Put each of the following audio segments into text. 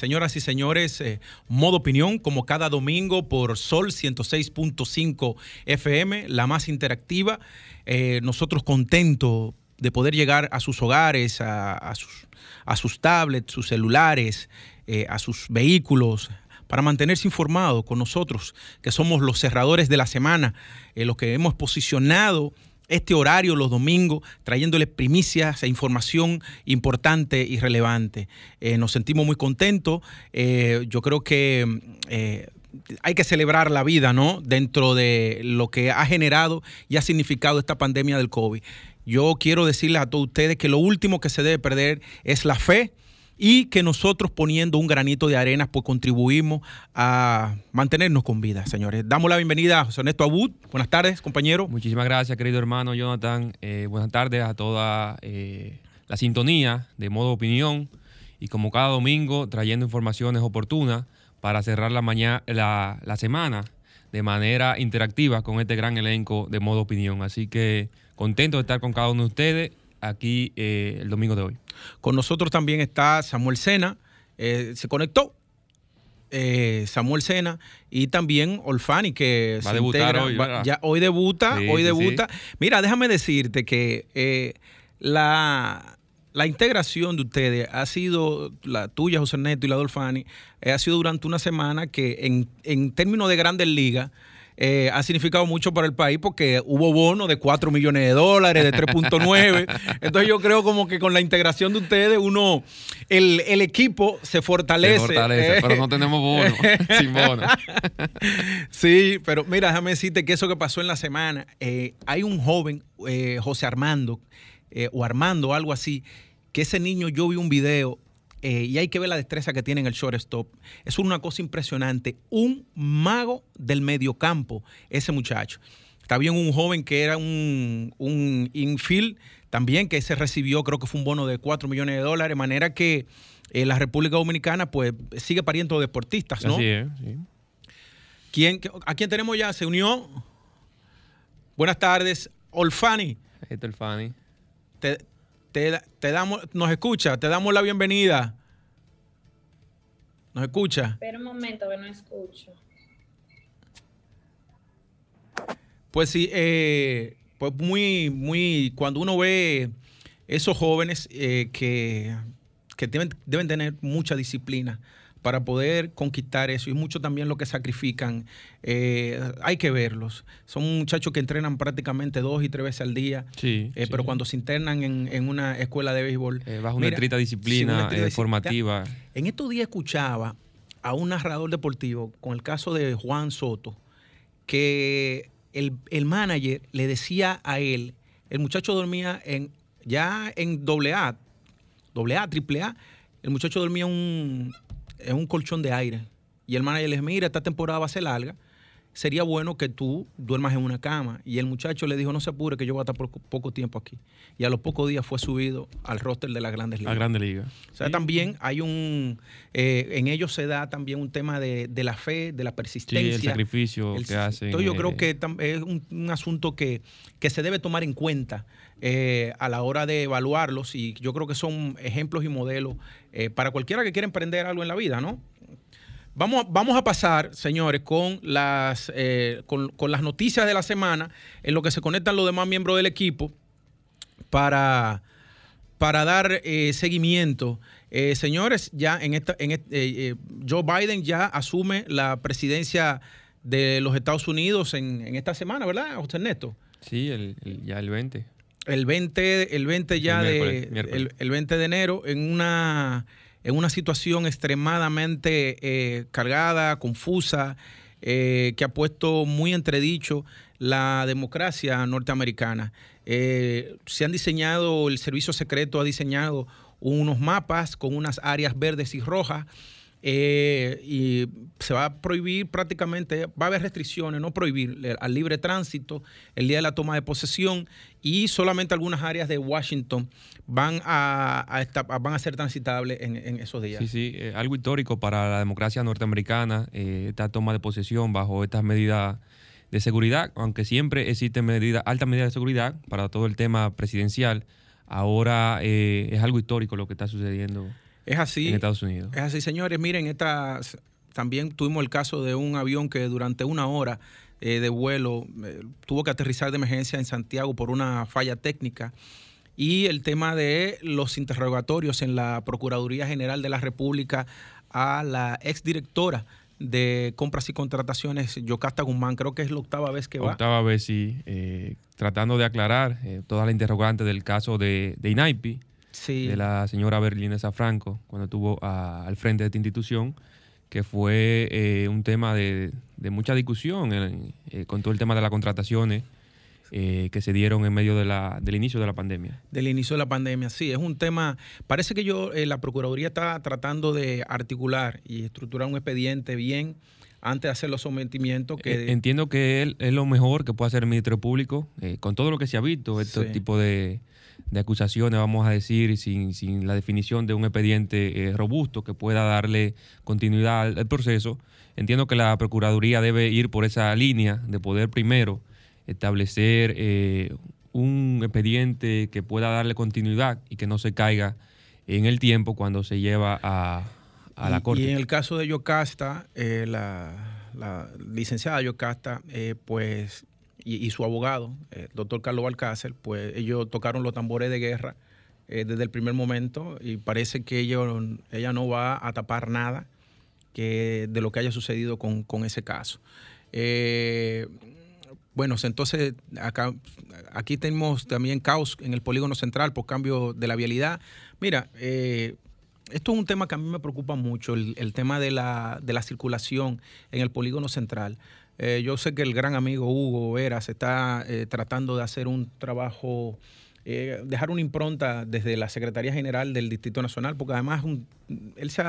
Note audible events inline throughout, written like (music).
señoras y señores. Eh, modo opinión, como cada domingo por Sol 106.5 FM, la más interactiva. Eh, nosotros contentos de poder llegar a sus hogares, a, sus, tablets, sus celulares, eh, a sus vehículos, para mantenerse informados con nosotros, que somos los cerradores de la semana, los que hemos posicionado este horario los domingos, trayéndoles primicias e información importante y relevante. Eh, nos sentimos muy contentos. Eh, yo creo que eh, hay que celebrar la vida, ¿no? Dentro de lo que ha generado y ha significado esta pandemia del COVID. Yo quiero decirles a todos ustedes que lo último que se debe perder es la fe y que nosotros poniendo un granito de arena pues contribuimos a mantenernos con vida, señores. Damos la bienvenida a José Ernesto Abud. Buenas tardes, compañero. Muchísimas gracias, querido hermano Jonathan. Eh, buenas tardes a toda eh, la sintonía de modo opinión y como cada domingo trayendo informaciones oportunas para cerrar la, mañana, la, la semana de manera interactiva con este gran elenco de modo opinión. Así que contento de estar con cada uno de ustedes aquí eh, el domingo de hoy. Con nosotros también está Samuel Sena, eh, se conectó. Eh, Samuel Sena y también Olfani que va a debutar hoy, ya hoy debuta, hoy debuta. Mira, déjame decirte que la, la integración de ustedes ha sido, la tuya, José Neto, y la de Olfani, ha sido durante una semana que en, en términos de grandes ligas, eh, ha significado mucho para el país porque hubo bonos de 4 millones de dólares, de 3.9. (laughs) Entonces yo creo como que con la integración de ustedes, uno, el, equipo se fortalece. Se fortalece, pero no tenemos bonos, (laughs) (laughs) sin bonos. sí, pero mira, déjame decirte que eso que pasó en la semana, eh, hay un joven, eh, José Armando, o Armando, algo así, que ese niño yo vi un video eh, y hay que ver la destreza que tiene en el shortstop. Es una cosa impresionante. Un mago del mediocampo, ese muchacho. Está bien un joven que era un, un infield también, que se recibió, creo que fue un bono de 4 millones de dólares, de manera que eh, la República Dominicana pues sigue pariendo deportistas, ¿no? Así es, sí. ¿Quién, ¿A quién tenemos ya? ¿Se unió? Buenas tardes, Olfani. Este Olfani. Te, te, damos, nos escucha, te damos la bienvenida. ¿Nos escucha? Espera un momento que no escucho. Pues sí, eh, pues muy, muy, cuando uno ve esos jóvenes eh, que, que deben, deben tener mucha disciplina, para poder conquistar eso y mucho también lo que sacrifican. Eh, hay que verlos. Son muchachos que entrenan prácticamente dos y tres veces al día, sí, eh, pero cuando se internan en, una escuela de béisbol... Eh, bajo una estricta disciplina formativa. En estos días escuchaba a un narrador deportivo con el caso de Juan Soto, que el, el manager le decía a él, el muchacho dormía en ya en doble A, doble A, triple A, el muchacho dormía un, es un colchón de aire. Y el manager le dice, mira, esta temporada va a ser larga, sería bueno que tú duermas en una cama. Y el muchacho le dijo, no se apure, que yo voy a estar por poco tiempo aquí. Y a los pocos días fue subido al roster de las grandes ligas. La grande liga. O sea, también hay un, eh, en ellos se da también un tema de, la fe, de la persistencia. el sacrificio que hacen. Entonces yo creo eh, que es un, asunto que, que, se debe tomar en cuenta eh, a la hora de evaluarlos y yo creo que son ejemplos y modelos para cualquiera que quiera emprender algo en la vida, ¿no? Vamos, vamos a pasar, señores, con las, eh, con, las noticias de la semana, en lo que se conectan los demás miembros del equipo para, para dar eh, seguimiento. Eh, señores, ya en esta, en Joe Biden ya asume la presidencia de los Estados Unidos en, esta semana, ¿verdad, José Ernesto? Sí, ya el 20. El 20, el 20 ya de el 20 de enero en una en una situación extremadamente eh, cargada, confusa, eh, que ha puesto muy entredicho la democracia norteamericana. Eh, se han diseñado, el servicio secreto ha diseñado unos mapas con unas áreas verdes y rojas y se va a prohibir prácticamente, va a haber restricciones, no prohibir al libre tránsito el día de la toma de posesión y solamente algunas áreas de Washington van a, van a ser transitables en, esos días. Sí, sí, eh, algo histórico para la democracia norteamericana, eh, esta toma de posesión bajo estas medidas de seguridad, aunque siempre existen medidas, altas medidas de seguridad para todo el tema presidencial, ahora eh, es algo histórico lo que está sucediendo. Es así. En Estados Unidos. Es así, señores. Miren, estas también tuvimos el caso de un avión que durante una hora eh, de vuelo eh, tuvo que aterrizar de emergencia en Santiago por una falla técnica. Y el tema de los interrogatorios en la Procuraduría General de la República a la exdirectora de compras y contrataciones, Yocasta Guzmán, creo que es la octava vez que va. Octava vez, sí, eh, tratando de aclarar toda la interrogante del caso de, de INAIPI, de la señora Berlinesa Franco, cuando estuvo al frente de esta institución que fue eh, un tema de, mucha discusión eh, con todo el tema de las contrataciones eh, que se dieron en medio de la, del inicio de la pandemia. Del inicio de la pandemia, sí, es un tema, parece que yo, la Procuraduría está tratando de articular y estructurar un expediente bien antes de hacer los sometimientos. Que... Entiendo que es lo mejor que puede hacer el Ministerio Público, con todo lo que se ha visto, este tipo de de acusaciones, vamos a decir, sin, sin la definición de un expediente eh, robusto que pueda darle continuidad al, proceso. Entiendo que la Procuraduría debe ir por esa línea de poder primero establecer eh, un expediente que pueda darle continuidad y que no se caiga en el tiempo cuando se lleva a, a la Corte. Y en el caso de Yocasta, eh, la, la, licenciada Yocasta, pues y, su abogado, el doctor Carlos Alcácer, pues ellos tocaron los tambores de guerra eh, desde el primer momento y parece que ella no va a tapar nada que, de lo que haya sucedido con, ese caso. Eh, bueno, entonces acá, aquí tenemos también caos en el polígono central por cambio de la vialidad. Mira, eh, esto es un tema que a mí me preocupa mucho, el, tema de la, de la circulación en el polígono central. Eh, yo sé que el gran amigo Hugo Veras está eh, tratando de hacer un trabajo, eh, dejar una impronta desde la Secretaría General del Distrito Nacional, porque además él se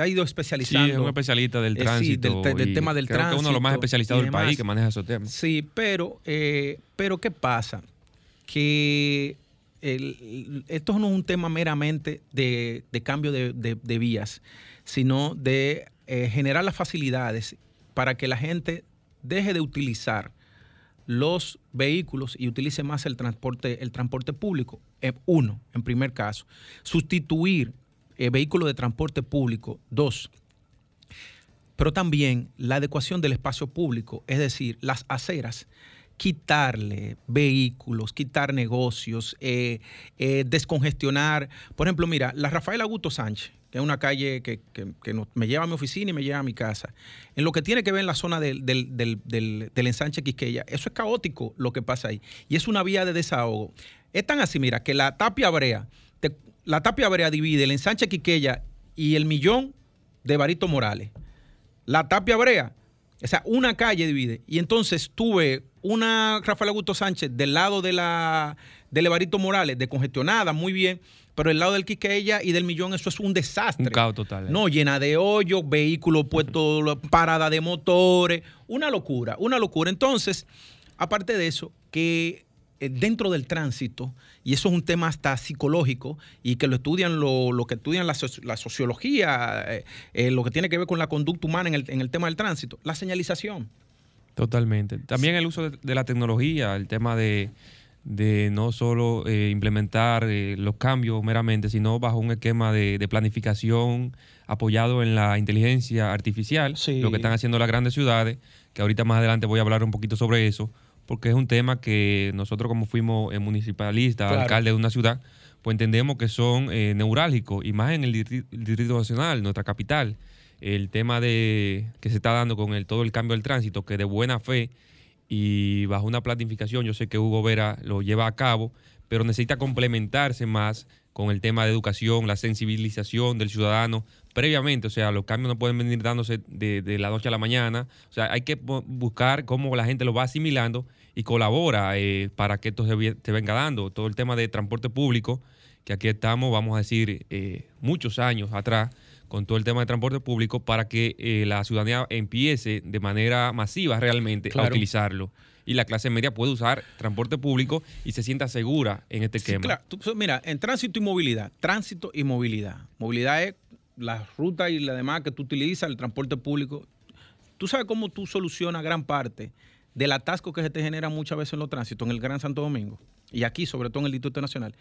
ha, ido especializando. Sí, es un especialista del tránsito. del, tema del tránsito. Que uno de los más especializados del país que maneja esos temas. Sí, pero, pero ¿qué pasa? Que esto no es un tema meramente de, cambio de, vías, sino de generar las facilidades para que la gente deje de utilizar los vehículos y utilice más el transporte, el transporte público. Eh, uno, en primer caso. Sustituir eh, vehículos de transporte público. Dos, pero también la adecuación del espacio público, es decir, las aceras, quitarle vehículos, quitar negocios, eh, descongestionar. Por ejemplo, mira, la Rafael Augusto Sánchez, que es una calle que, me lleva a mi oficina y me lleva a mi casa. En lo que tiene que ver en la zona del, ensanche Quisqueya, eso es caótico lo que pasa ahí. Y es una vía de desahogo. Es tan así, mira, que la tapia brea, la tapia brea divide el ensanche Quisqueya y el millón de Barito Morales. La tapia brea, o sea, una calle divide. Y entonces tuve una Rafael Augusto Sánchez del lado de la del Evarito Morales, de congestionada, muy bien pero el lado del Quiqueya y del Millón, eso es un desastre. Un caos total. ¿eh? No, llena de hoyos, vehículos puestos, parada de motores, una locura, una locura. Entonces, aparte de eso, que eh, dentro del tránsito, y eso es un tema hasta psicológico, y que lo estudian lo, que estudian la, sociología, eh, lo que tiene que ver con la conducta humana en el, en el tema del tránsito, la señalización. Totalmente. También el uso de la tecnología, el tema de de no solo eh, implementar eh, los cambios meramente, sino bajo un esquema de, planificación apoyado en la inteligencia artificial, lo que están haciendo las grandes ciudades, que ahorita más adelante voy a hablar un poquito sobre eso, porque es un tema que nosotros como fuimos eh, municipalistas, alcaldes de una ciudad, pues entendemos que son neurálgicos, y más en el Distrito Nacional, nuestra capital, el tema de que se está dando con el, todo el cambio del tránsito, que de buena fe y bajo una planificación, yo sé que Hugo Vera lo lleva a cabo, pero necesita complementarse más con el tema de educación, la sensibilización del ciudadano previamente, o sea, los cambios no pueden venir dándose de, la noche a la mañana, o sea, hay que buscar cómo la gente lo va asimilando y colabora eh, para que esto se, venga dando. Todo el tema de transporte público, que aquí estamos, vamos a decir, eh, muchos años atrás, con todo el tema de transporte público para que eh, la ciudadanía empiece de manera masiva realmente a utilizarlo. Y la clase media puede usar transporte público y se sienta segura en este sí, esquema. Claro. Tú, mira, en tránsito y movilidad, tránsito y movilidad. Movilidad es la ruta y la demás que tú utilizas, el transporte público. Tú sabes cómo tú solucionas gran parte del atasco que se te genera muchas veces en los tránsitos, en el Gran Santo Domingo, y aquí, sobre todo en el Distrito Nacional,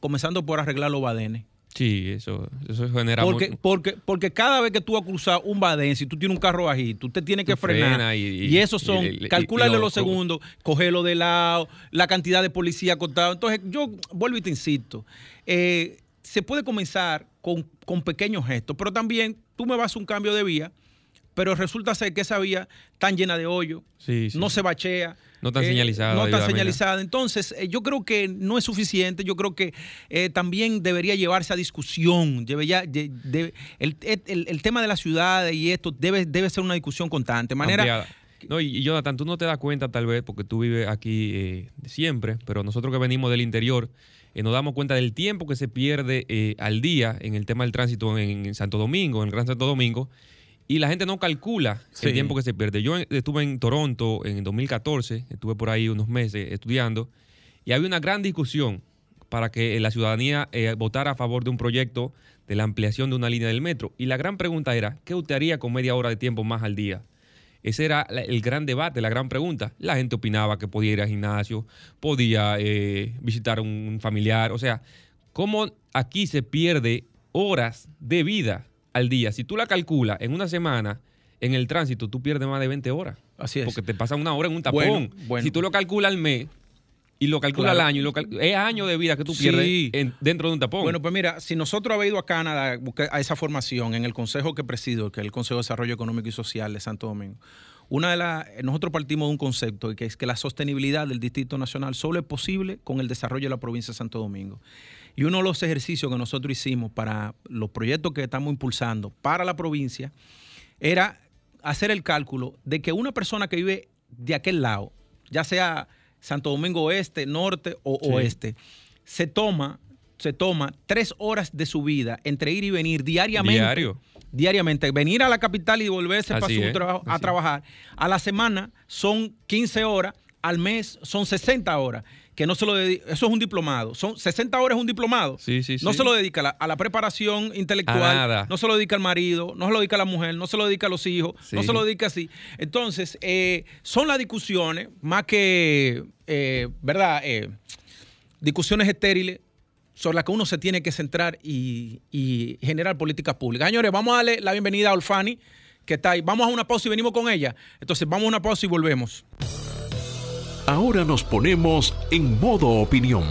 comenzando por arreglar los badenes. Sí, eso, eso genera porque, porque, porque cada vez que tú vas a cruzar un badén, si tú tienes un carro bajito, usted tiene que frenar. y, y, eso son, calcularle los segundos, cogerlo de lado, la cantidad de policía acostado. Entonces, yo vuelvo y te insisto. Eh, se puede comenzar con, con pequeños gestos, pero también tú me vas a un cambio de vía pero resulta ser que esa vía tan llena de hoyo, no se bachea. No tan eh, señalizada. No tan señalizada. Entonces, eh, yo creo que no es suficiente. Yo creo que eh, también debería llevarse a discusión. el, el, tema de la ciudad y esto debe, debe ser una discusión constante. manera. No, y, Jonathan, tú no te das cuenta tal vez porque tú vives aquí siempre, pero nosotros que venimos del interior nos damos cuenta del tiempo que se pierde al día en el tema del tránsito en, en Santo Domingo, en el Gran Santo Domingo, y la gente no calcula el tiempo que se pierde. Yo estuve en Toronto en 2014, estuve por ahí unos meses estudiando, y había una gran discusión para que la ciudadanía eh, votara a favor de un proyecto de la ampliación de una línea del metro. Y la gran pregunta era, ¿qué usted haría con media hora de tiempo más al día? Ese era el gran debate, la gran pregunta. La gente opinaba que podía ir al gimnasio, podía eh, visitar a un familiar. O sea, ¿cómo aquí se pierde horas de vida al día, si tú la calculas en una semana, en el tránsito tú pierdes más de 20 horas. Así es. Porque te pasa una hora en un tapón. Si tú lo calculas al mes y lo calculas al año, es año de vida que tú pierdes dentro de un tapón. Bueno, pues mira, si nosotros habíamos ido a Canadá a esa formación en el consejo que presido, que es el Consejo de Desarrollo Económico y Social de Santo Domingo, una de las, nosotros partimos de un concepto que es que la sostenibilidad del Distrito Nacional solo es posible con el desarrollo de la provincia de Santo Domingo. Y uno de los ejercicios que nosotros hicimos para los proyectos que estamos impulsando para la provincia era hacer el cálculo de que una persona que vive de aquel lado, ya sea Santo Domingo Oeste, Norte o Oeste, se toma, se toma tres horas de su vida entre ir y venir diariamente. Diario. Diariamente. Venir a la capital y volverse para su trabajo, a trabajar. A la semana son 15 horas, al mes son 60 horas que no se lo dedica, eso es un diplomado, son 60 horas un diplomado. Sí, sí, no se lo dedica a la, preparación intelectual, no se lo dedica al marido, no se lo dedica a la mujer, no se lo dedica a los hijos, no se lo dedica así. Entonces, eh, son las discusiones, más que, eh, ¿verdad? Eh, discusiones estériles sobre las que uno se tiene que centrar y, y generar políticas públicas. Señores, vamos a darle la bienvenida a Olfani, que está ahí. Vamos a una pausa y venimos con ella. Entonces, vamos a una pausa y volvemos. Ahora nos ponemos en modo opinión.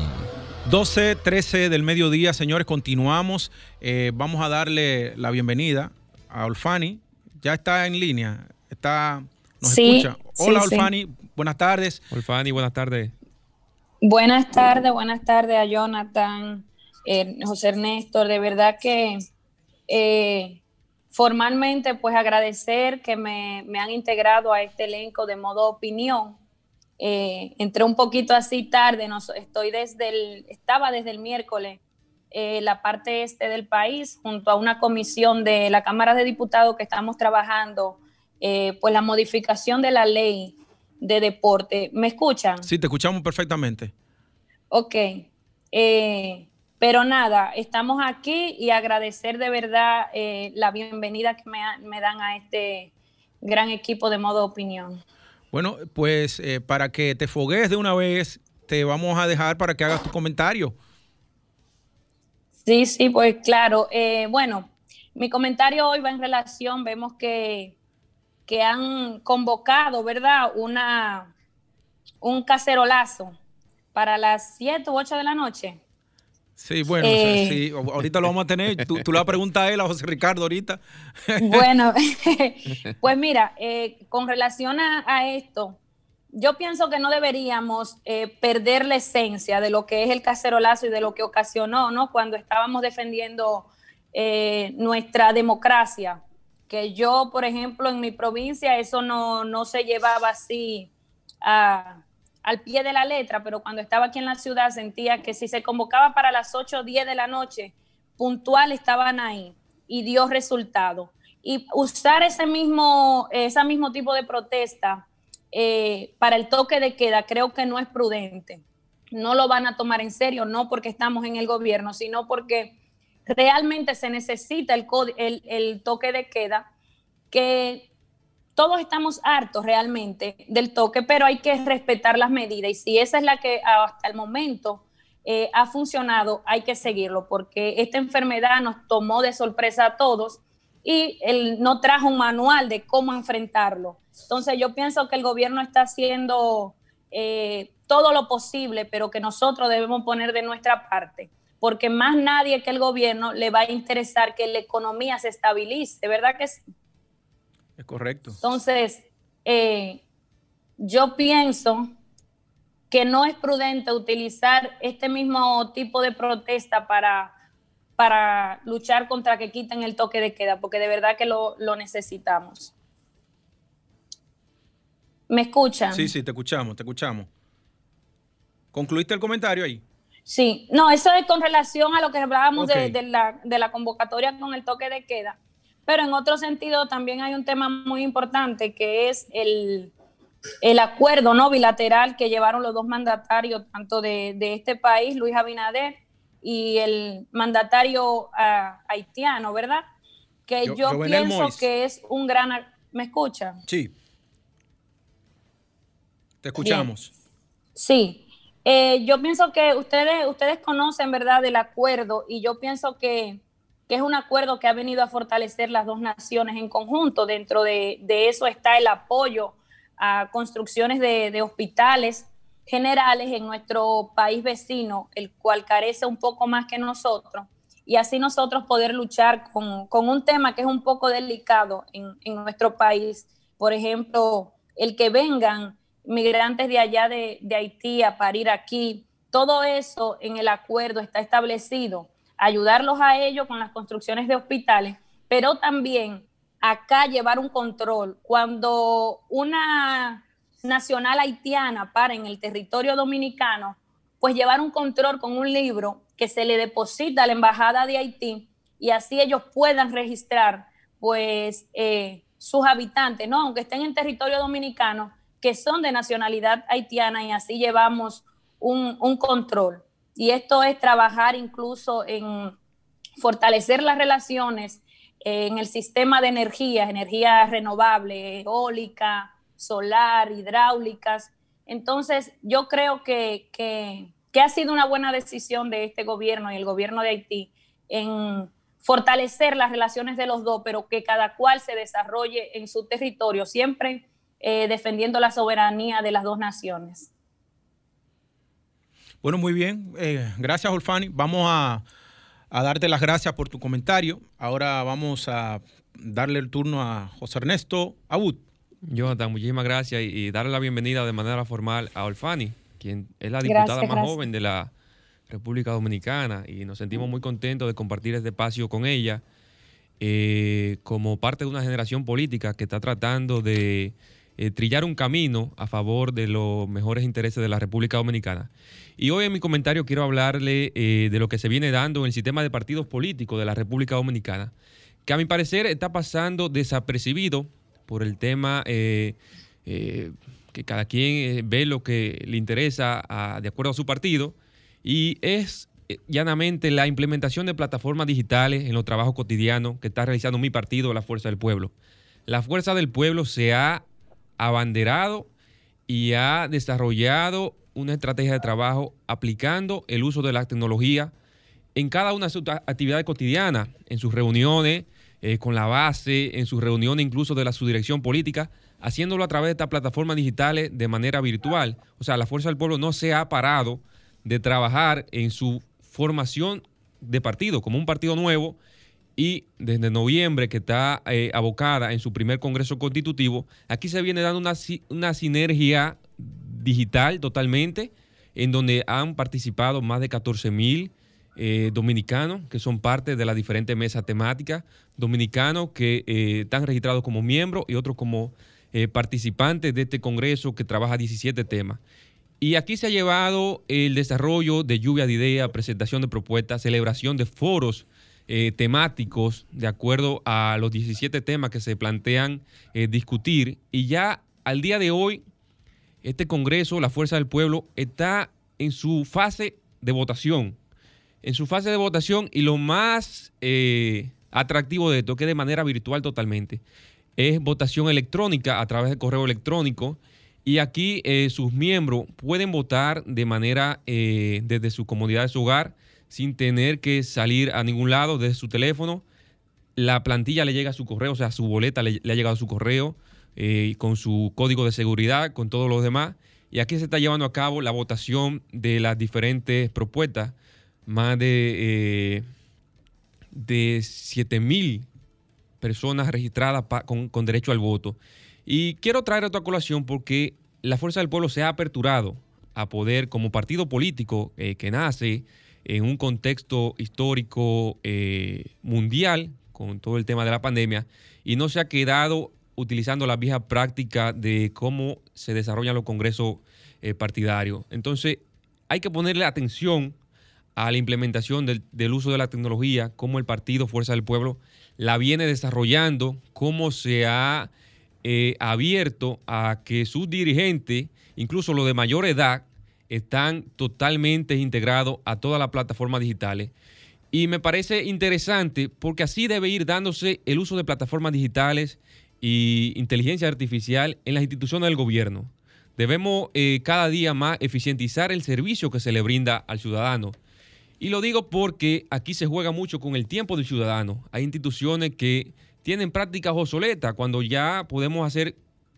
12, 13 del mediodía, señores, continuamos. Eh, vamos a darle la bienvenida a Olfani. Ya está en línea, está, nos escucha. Hola, Olfani, buenas tardes. Olfani, buenas tardes. Buenas tardes, buenas tardes a Jonathan, eh, José Ernesto. De verdad que eh, formalmente, pues agradecer que me, me han integrado a este elenco de modo opinión eh, entré un poquito así tarde, no, estoy desde el, estaba desde el miércoles eh, la parte este del país junto a una comisión de la Cámara de Diputados que estamos trabajando eh, pues la modificación de la ley de deporte. ¿Me escuchan? Sí, te escuchamos perfectamente. Ok. pero nada, estamos aquí y agradecer de verdad la bienvenida que me, me dan a este gran equipo de modo opinión. Bueno, pues eh, para que te fogues de una vez, te vamos a dejar para que hagas tu comentario. Sí, sí, pues claro. Eh, bueno, mi comentario hoy va en relación, vemos que, que han convocado, ¿verdad? Una, un cacerolazo para las 7 u 8 de la noche. Sí, bueno, eh, sí, ahorita lo vamos a tener. Tú, tú, le vas a él, a José Ricardo, ahorita. (laughs) Bueno, (laughs) pues mira, eh, con relación a, esto, yo pienso que no deberíamos eh, perder la esencia de lo que es el cacerolazo y de lo que ocasionó, ¿no? Cuando estábamos defendiendo nuestra democracia. Que yo, por ejemplo, en mi provincia, eso no, no se llevaba así a al pie de la letra, pero cuando estaba aquí en la ciudad sentía que si se convocaba para las 8 o 10 de la noche, puntual estaban ahí. y dio resultado. Y usar ese mismo, ese mismo tipo de protesta eh, para el toque de queda creo que no es prudente. No lo van a tomar en serio, no porque estamos en el gobierno, sino porque realmente se necesita el, el, el toque de queda, que todos estamos hartos realmente del toque, pero hay que respetar las medidas. Y si esa es la que hasta el momento eh, ha funcionado, hay que seguirlo, porque esta enfermedad nos tomó de sorpresa a todos y él no trajo un manual de cómo enfrentarlo. Entonces yo pienso que el gobierno está haciendo eh, todo lo posible, pero que nosotros debemos poner de nuestra parte, porque más nadie que el gobierno le va a interesar que la economía se estabilice, ¿verdad que sí? Es correcto. Entonces, eh, yo pienso que no es prudente utilizar este mismo tipo de protesta para, para luchar contra que quiten el toque de queda, porque de verdad que lo, necesitamos. ¿Me escuchan? Sí, sí, te escuchamos, te escuchamos. ¿Concluiste el comentario ahí? Sí, no, eso es con relación a lo que hablábamos de, la, de la convocatoria con el toque de queda. Pero en otro sentido también hay un tema muy importante que es el, el acuerdo no bilateral que llevaron los dos mandatarios, tanto de, este país, Luis Abinader, y el mandatario ah, haitiano, ¿verdad? Que yo, pienso que es un gran... ¿Me escucha? Sí. Te escuchamos. Sí. Eh, yo pienso que ustedes, ustedes conocen, ¿verdad?, del acuerdo y yo pienso que, es un acuerdo que ha venido a fortalecer las dos naciones en conjunto. Dentro de, de eso está el apoyo a construcciones de, hospitales generales en nuestro país vecino, el cual carece un poco más que nosotros, y así nosotros poder luchar con, un tema que es un poco delicado en, nuestro país. Por ejemplo, el que vengan migrantes de allá de, de Haití a parir aquí, todo eso en el acuerdo está establecido, ayudarlos a ellos con las construcciones de hospitales, pero también acá llevar un control. Cuando una nacional haitiana para en el territorio dominicano, pues llevar un control con un libro que se le deposita a la embajada de Haití y así ellos puedan registrar pues eh, sus habitantes, ¿no? Aunque estén en territorio dominicano, que son de nacionalidad haitiana y así llevamos un, un control. Y esto es trabajar incluso en fortalecer las relaciones en el sistema de energías, energía renovable, eólica, solar, hidráulicas. Entonces, yo creo que, que, ha sido una buena decisión de este gobierno y el gobierno de Haití en fortalecer las relaciones de los dos, pero que cada cual se desarrolle en su territorio, siempre eh, defendiendo la soberanía de las dos naciones. Bueno, muy bien. Eh, gracias, Olfani. Vamos a a darte las gracias por tu comentario. Ahora vamos a darle el turno a José Ernesto Abud. Jonathan, muchísimas gracias y, darle la bienvenida de manera formal a Olfani, quien es la diputada más joven de la República Dominicana y nos sentimos muy contentos de compartir este espacio con ella eh, como parte de una generación política que está tratando de eh, trillar un camino a favor de los mejores intereses de la República Dominicana. Y hoy en mi comentario quiero hablarle eh, de lo que se viene dando en el sistema de partidos políticos de la República Dominicana, que a mi parecer está pasando desapercibido por el tema eh, que cada quien ve lo que le interesa de acuerdo a su partido, y es llanamente la implementación de plataformas digitales en los trabajos cotidianos que está realizando mi partido, la Fuerza del Pueblo. La Fuerza del Pueblo se ha abanderado y ha desarrollado una estrategia de trabajo aplicando el uso de la tecnología en cada una de sus actividades cotidianas, en sus reuniones eh, con la base, en sus reuniones incluso de la subdirección política, haciéndolo a través de estas plataformas digitales de manera virtual. O sea, la Fuerza del Pueblo no se ha parado de trabajar en su formación de partido, como un partido nuevo, y desde noviembre que está eh, abocada en su primer Congreso Constitutivo, aquí se viene dando una, una sinergia digital totalmente, en donde han participado más de 14 mil eh, dominicanos que son parte de las diferentes mesas temáticas, dominicanos que eh, están registrados como miembros y otros como participantes de este Congreso que trabaja 17 temas. Y aquí se ha llevado el desarrollo de lluvia de ideas, presentación de propuestas, celebración de foros eh, temáticos de acuerdo a los 17 temas que se plantean eh, discutir. Y ya al día de hoy, este Congreso, la Fuerza del Pueblo, está en su fase de votación. En su fase de votación y lo más eh, atractivo de esto, que de manera virtual totalmente, es votación electrónica a través de correo electrónico. Y aquí sus miembros pueden votar de manera desde su comodidad de su hogar sin tener que salir a ningún lado desde su teléfono. La plantilla le llega a su correo, o sea, su boleta le, ha llegado a su correo eh, con su código de seguridad, con todos los demás. Y aquí se está llevando a cabo la votación de las diferentes propuestas. Más de, eh, de 7 mil personas registradas con, derecho al voto. Y quiero traer a colación porque la Fuerza del Pueblo se ha aperturado a poder, como partido político eh, que nace en un contexto histórico eh, mundial, con todo el tema de la pandemia, y no se ha quedado utilizando la vieja práctica de cómo se desarrollan los congresos eh, partidarios. Entonces, hay que ponerle atención a la implementación del, uso de la tecnología, cómo el partido Fuerza del Pueblo la viene desarrollando, cómo se ha eh, abierto a que sus dirigentes, incluso los de mayor edad, están totalmente integrados a todas las plataformas digitales. Y me parece interesante porque así debe ir dándose el uso de plataformas digitales y inteligencia artificial en las instituciones del gobierno. Debemos eh, cada día más eficientizar el servicio que se le brinda al ciudadano. Y lo digo porque aquí se juega mucho con el tiempo del ciudadano. Hay instituciones que tienen prácticas obsoletas cuando ya podemos hacer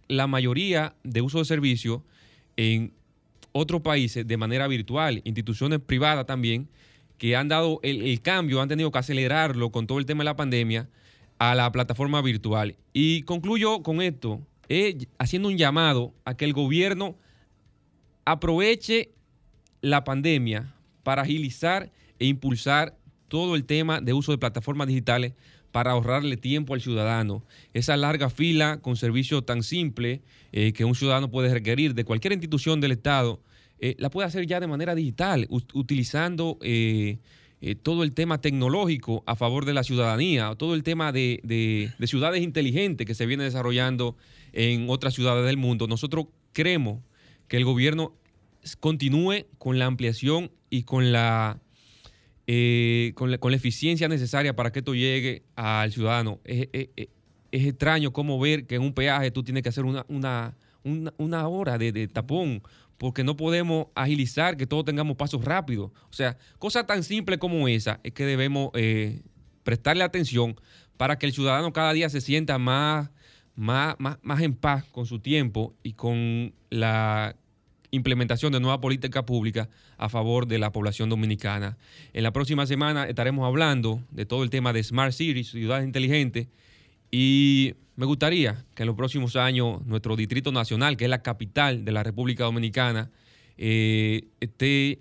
la mayoría de uso de servicio en otros países de manera virtual, instituciones privadas también, que han dado el, cambio, han tenido que acelerarlo con todo el tema de la pandemia a la plataforma virtual. Y concluyo con esto, haciendo un llamado a que el gobierno aproveche la pandemia para agilizar e impulsar todo el tema de uso de plataformas digitales para ahorrarle tiempo al ciudadano. Esa larga fila con servicios tan simples eh, que un ciudadano puede requerir de cualquier institución del Estado, eh, la puede hacer ya de manera digital, utilizando eh, todo el tema tecnológico a favor de la ciudadanía, todo el tema de, de ciudades inteligentes que se viene desarrollando en otras ciudades del mundo. Nosotros creemos que el gobierno continúe con la ampliación y con la eh, con, la, eficiencia necesaria para que esto llegue al ciudadano. Es, extraño cómo ver que en un peaje tú tienes que hacer una, una, hora de, tapón porque no podemos agilizar que todos tengamos pasos rápidos. O sea, cosas tan simples como esa es que debemos eh, prestarle atención para que el ciudadano cada día se sienta más, más, más en paz con su tiempo y con la implementación de nueva política pública a favor de la población dominicana. En la próxima semana estaremos hablando de todo el tema de Smart Cities, ciudades inteligentes, y me gustaría que en los próximos años nuestro Distrito Nacional, que es la capital de la República Dominicana, eh, esté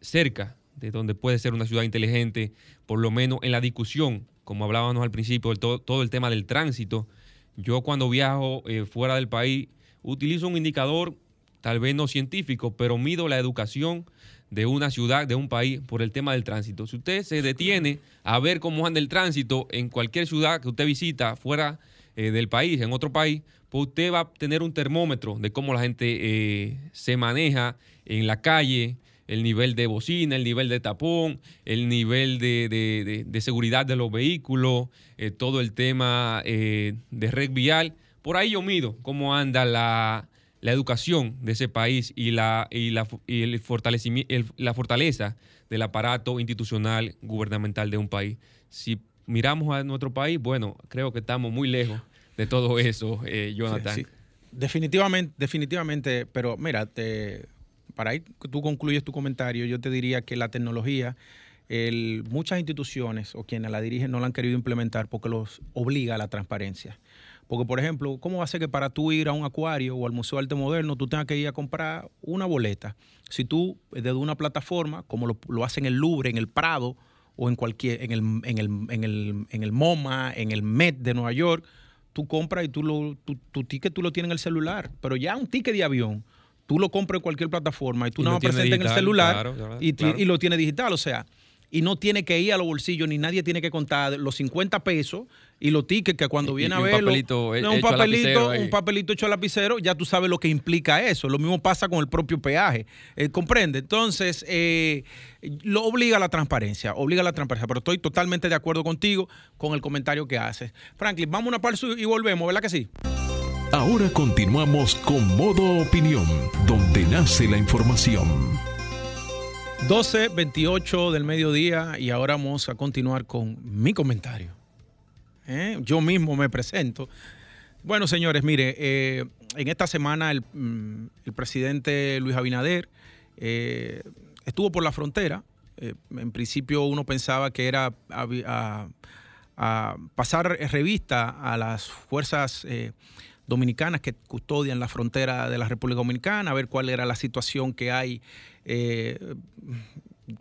cerca de donde puede ser una ciudad inteligente, por lo menos en la discusión, como hablábamos al principio, todo, todo el tema del tránsito. Yo cuando viajo eh, fuera del país utilizo un indicador tal vez no científico, pero mido la educación de una ciudad, de un país, por el tema del tránsito. Si usted se detiene a ver cómo anda el tránsito en cualquier ciudad que usted visita fuera eh, del país, en otro país, pues usted va a tener un termómetro de cómo la gente eh, se maneja en la calle, el nivel de bocina, el nivel de tapón, el nivel de, seguridad de los vehículos, eh, todo el tema de red vial. Por ahí yo mido cómo anda la, la educación de ese país y la, y la, y el fortalecimiento, la fortaleza del aparato institucional gubernamental de un país. Si miramos a nuestro país, bueno, creo que estamos muy lejos de todo eso, eh, Jonathan. Definitivamente, definitivamente, pero mira, te, para ahí tú concluyes tu comentario, yo te diría que la tecnología, el, muchas instituciones o quienes la dirigen no la han querido implementar porque los obliga a la transparencia. Porque, por ejemplo, ¿cómo va a ser que para tú ir a un acuario o al Museo de Arte Moderno tú tengas que ir a comprar una boleta? Si tú, desde una plataforma, como lo, lo hacen en el Louvre, en el Prado, o en cualquier, en el, en el, en el, en el MoMA, en el Met de Nueva York, tú compras y tú lo, tu, ticket tú lo tienes en el celular. Pero ya un ticket de avión, tú lo compras en cualquier plataforma y tú no lo presentes en el celular y, y, lo tienes digital. O sea, y no tiene que ir a los bolsillos ni nadie tiene que contar los 50 pesos y los tickets que cuando viene a verlo, un papelito, un papelito hecho a lapicero, ya tú sabes lo que implica eso. Lo mismo pasa con el propio peaje, eh, comprende. Entonces eh, lo obliga a la transparencia, obliga a la transparencia. Pero estoy totalmente de acuerdo contigo con el comentario que haces. Franklin, vamos a una pausa y volvemos, ¿verdad que sí? Ahora continuamos con modo opinión, donde nace la información. 12.28 del mediodía y ahora vamos a continuar con mi comentario. ¿Eh? Yo mismo me presento. Bueno, señores, mire, eh, en esta semana el, mm, presidente Luis Abinader eh, estuvo por la frontera. en principio uno pensaba que era a, pasar revista a las fuerzas dominicanas que custodian la frontera de la República Dominicana, a ver cuál era la situación que hay eh,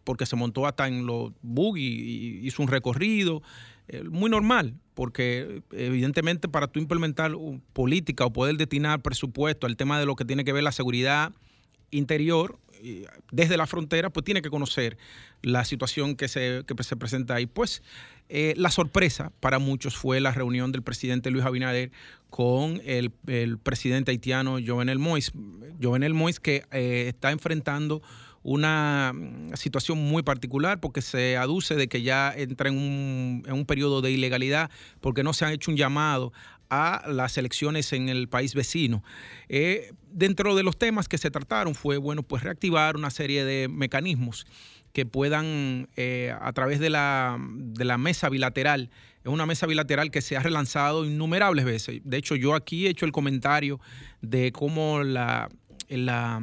porque se montó hasta en los buggy hizo un recorrido. Eh, muy normal, porque evidentemente para tú implementar política o poder destinar presupuesto al tema de lo que tiene que ver la seguridad interior desde la frontera, pues tiene que conocer la situación que se, que se presenta ahí. Pues eh, la sorpresa para muchos fue la reunión del presidente Luis Abinader con el, presidente haitiano Jovenel Mois. Jovenel Mois que eh, está enfrentando una mm, situación muy particular porque se aduce de que ya entra en un, en un periodo de ilegalidad porque no se ha hecho un llamado a las elecciones en el país vecino. Eh, dentro de los temas que se trataron fue, bueno, pues reactivar una serie de mecanismos que puedan, eh, a través de la, de la mesa bilateral, es una mesa bilateral que se ha relanzado innumerables veces. De hecho, yo aquí he hecho el comentario de cómo la, la,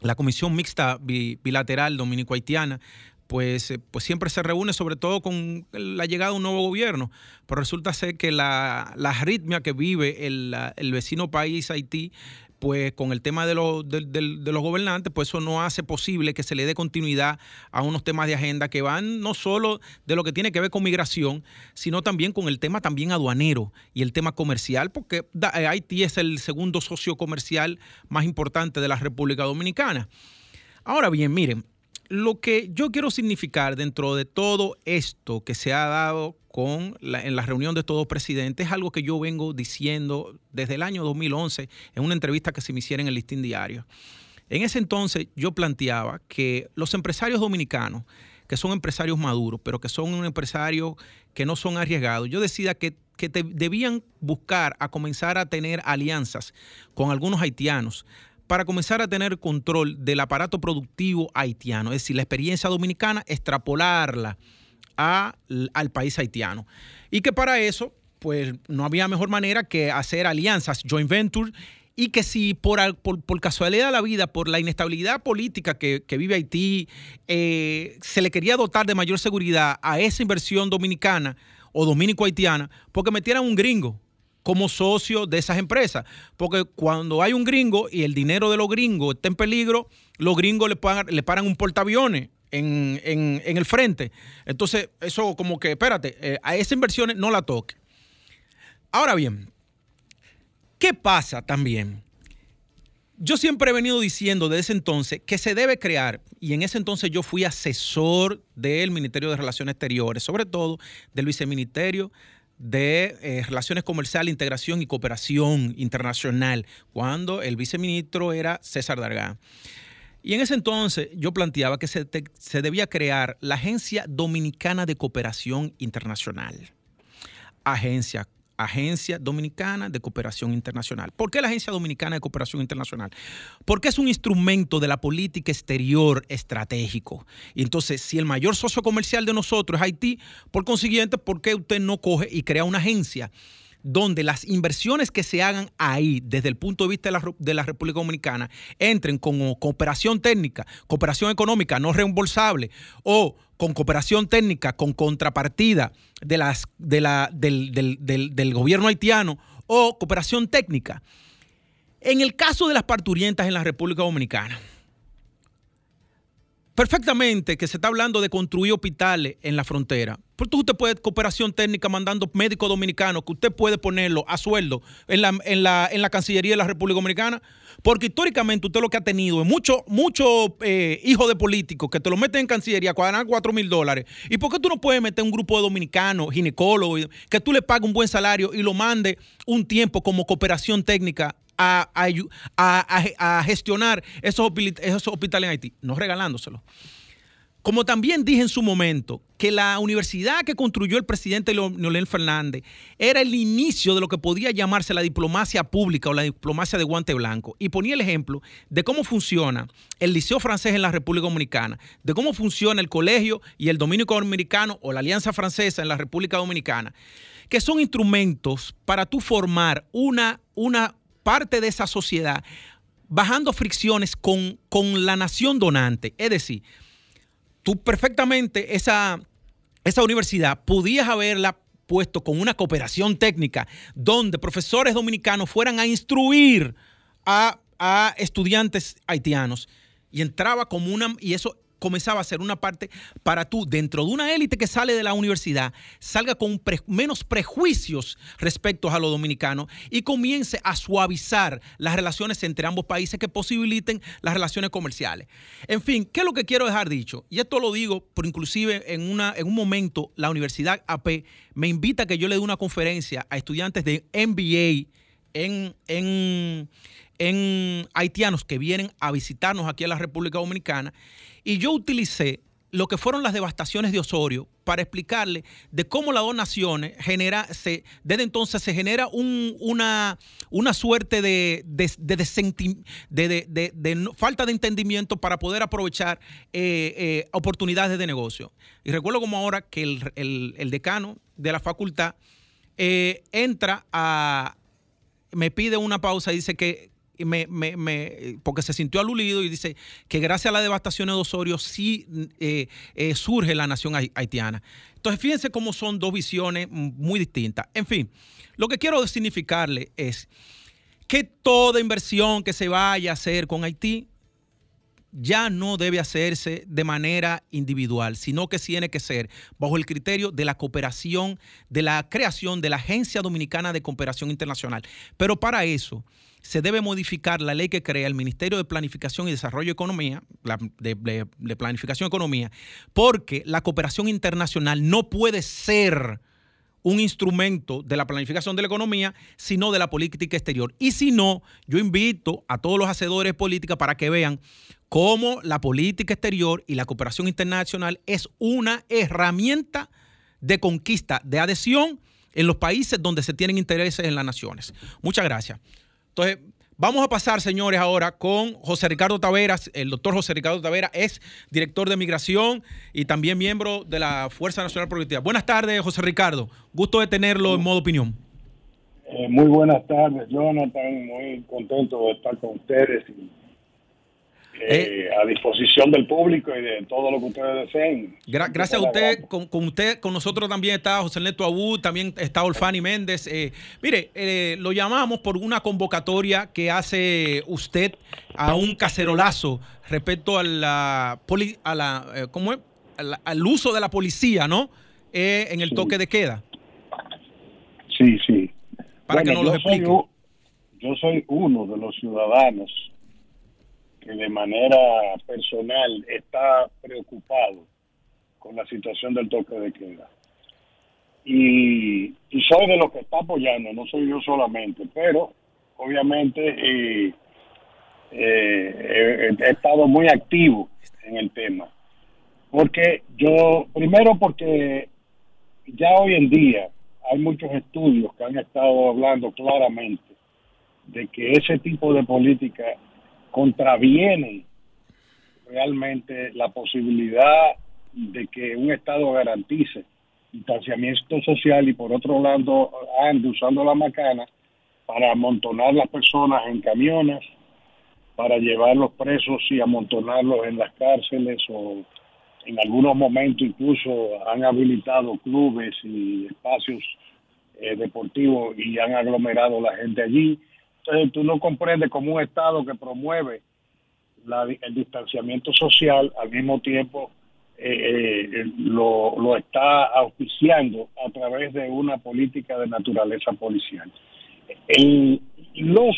la Comisión Mixta Bilateral Dominico-Haitiana pues, eh, pues siempre se reúne sobre todo con la llegada de un nuevo gobierno. Pero resulta ser que la, la arritmia que vive el, el, vecino país Haití pues con el tema de, de, los gobernantes, pues eso no hace posible que se le dé continuidad a unos temas de agenda que van no solo de lo que tiene que ver con migración, sino también con el tema también aduanero y el tema comercial, porque eh, Haití es el segundo socio comercial más importante de la República Dominicana. Ahora bien, miren, lo que yo quiero significar dentro de todo esto que se ha dado con en la reunión de todos presidentes es algo que yo vengo diciendo desde el año 2011 en una entrevista que se me hiciera en el Listín Diario. En ese entonces yo planteaba que los empresarios dominicanos, que son empresarios maduros, pero que son un empresario que no son arriesgados, yo decía que, que debían buscar a comenzar a tener alianzas con algunos haitianos para comenzar a tener control del aparato productivo haitiano, es decir, la experiencia dominicana, extrapolarla al país haitiano. Y que para eso, pues no había mejor manera que hacer alianzas, joint venture, y que si por, por, casualidad de la vida, por la inestabilidad política que, vive Haití, eh, se le quería dotar de mayor seguridad a esa inversión dominicana o dominico-haitiana, porque metieran un gringo como socio de esas empresas. Porque cuando hay un gringo y el dinero de los gringos está en peligro, los gringos le, le paran un portaaviones en, el frente. Entonces, eso como que, espérate, eh, a esas inversiones no la toque. Ahora bien, ¿qué pasa también? Yo siempre he venido diciendo desde ese entonces que se debe crear, y en ese entonces yo fui asesor del Ministerio de Relaciones Exteriores, sobre todo del Viceministerio de eh, Relaciones Comerciales, Integración y Cooperación Internacional, cuando el viceministro era César Dargá. Y en ese entonces yo planteaba que se, se debía crear la Agencia Dominicana de Cooperación Internacional. Agencia Agencia Dominicana de Cooperación Internacional. ¿Por qué la Agencia Dominicana de Cooperación Internacional? Porque es un instrumento de la política exterior estratégico. Y entonces, si el mayor socio comercial de nosotros es Haití, por consiguiente, ¿por qué usted no coge y crea una agencia? Donde las inversiones que se hagan ahí desde el punto de vista de la, República Dominicana entren con cooperación técnica, cooperación económica no reembolsable o con cooperación técnica, con contrapartida de las, de la, del, del, gobierno haitiano o cooperación técnica. En el caso de las parturientas en la República Dominicana, perfectamente que se está hablando de construir hospitales en la frontera, Por usted puede cooperación técnica mandando médicos dominicanos que usted puede ponerlo a sueldo en la, en la, en la Cancillería de la República Dominicana. Porque históricamente usted lo que ha tenido es muchos mucho, eh, hijos de políticos que te lo meten en Cancillería, ganar 4 mil dólares. ¿Y por qué tú no puedes meter un grupo de dominicanos, ginecólogos, que tú le pagues un buen salario y lo mande un tiempo como cooperación técnica a, a, gestionar esos, esos hospitales en Haití? No regalándoselo. Como también dije en su momento, que la universidad que construyó el presidente Leonel Fernández era el inicio de lo que podía llamarse la diplomacia pública o la diplomacia de guante blanco. Y ponía el ejemplo de cómo funciona el Liceo Francés en la República Dominicana, de cómo funciona el colegio y el dominico americano o la Alianza Francesa en la República Dominicana, que son instrumentos para tú formar una, una parte de esa sociedad bajando fricciones con, con la nación donante. Es decir, tú perfectamente esa, esa universidad podías haberla puesto con una cooperación técnica donde profesores dominicanos fueran a instruir a, a estudiantes haitianos y entraba como una, y eso comenzaba a ser una parte para tú, dentro de una élite que sale de la universidad, salga con menos prejuicios respecto a lo dominicano y comience a suavizar las relaciones entre ambos países que posibiliten las relaciones comerciales. En fin, ¿qué es lo que quiero dejar dicho? Y esto lo digo por inclusive en, una, en un momento la Universidad AP me invita a que yo le dé una conferencia a estudiantes de MBA en, en, en haitianos que vienen a visitarnos aquí a la República Dominicana y yo utilicé lo que fueron las devastaciones de Osorio para explicarle de cómo las dos naciones genera, se, desde entonces se genera una, una suerte de, falta de entendimiento para poder aprovechar eh, eh, oportunidades de negocio. Y recuerdo como ahora que el, decano de la facultad eh, entra a, me pide una pausa dice que me, me, porque se sintió aludido y dice que gracias a la devastación de Osorio sí eh, eh, surge la nación haitiana. Entonces, fíjense cómo son dos visiones muy distintas. En fin, lo que quiero significarle es que toda inversión que se vaya a hacer con Haití ya no debe hacerse de manera individual, sino que tiene que ser bajo el criterio de la cooperación, de la creación de la Agencia Dominicana de Cooperación Internacional. Pero para eso se debe modificar la ley que crea el Ministerio de Planificación y Desarrollo Economía, de, de, Planificación Economía, porque la cooperación internacional no puede ser un instrumento de la planificación de la economía, sino de la política exterior. Y si no, yo invito a todos los hacedores de política para que vean cómo la política exterior y la cooperación internacional es una herramienta de conquista, de adhesión en los países donde se tienen intereses en las naciones. Muchas gracias. Entonces, vamos a pasar, señores, ahora con José Ricardo Taveras. El doctor José Ricardo Taveras es director de migración y también miembro de la Fuerza Nacional Productiva. Buenas tardes, José Ricardo. Gusto de tenerlo en modo opinión. Eh, muy buenas tardes, Jonathan. Muy contento de estar con ustedes y eh, eh, a disposición del público y de todo lo que ustedes deseen. gracias a usted, con, usted, con nosotros también está José Neto Abú, también está Olfani Méndez. Eh, mire, lo llamamos por una convocatoria que hace usted a un cacerolazo respecto a la, a la ¿cómo es? Al, uso de la policía, ¿no? en el toque de queda. Sí, sí. Para que nos lo explique. yo soy uno de los ciudadanos que de manera personal está preocupado con la situación del toque de queda. Y, soy de los que está apoyando, no soy yo solamente, pero obviamente eh, eh, he, estado muy activo en el tema. Porque yo, primero porque ya hoy en día hay muchos estudios que han estado hablando claramente de que ese tipo de política contraviene realmente la posibilidad de que un Estado garantice distanciamiento social y por otro lado ande usando la macana para amontonar las personas en camiones, para llevarlos presos y amontonarlos en las cárceles o en algunos momentos incluso han habilitado clubes y espacios eh, deportivos y han aglomerado la gente allí entonces tú no comprendes como un Estado que promueve el distanciamiento social al mismo tiempo eh, lo, lo está auspiciando a través de una política de naturaleza policial. El, los,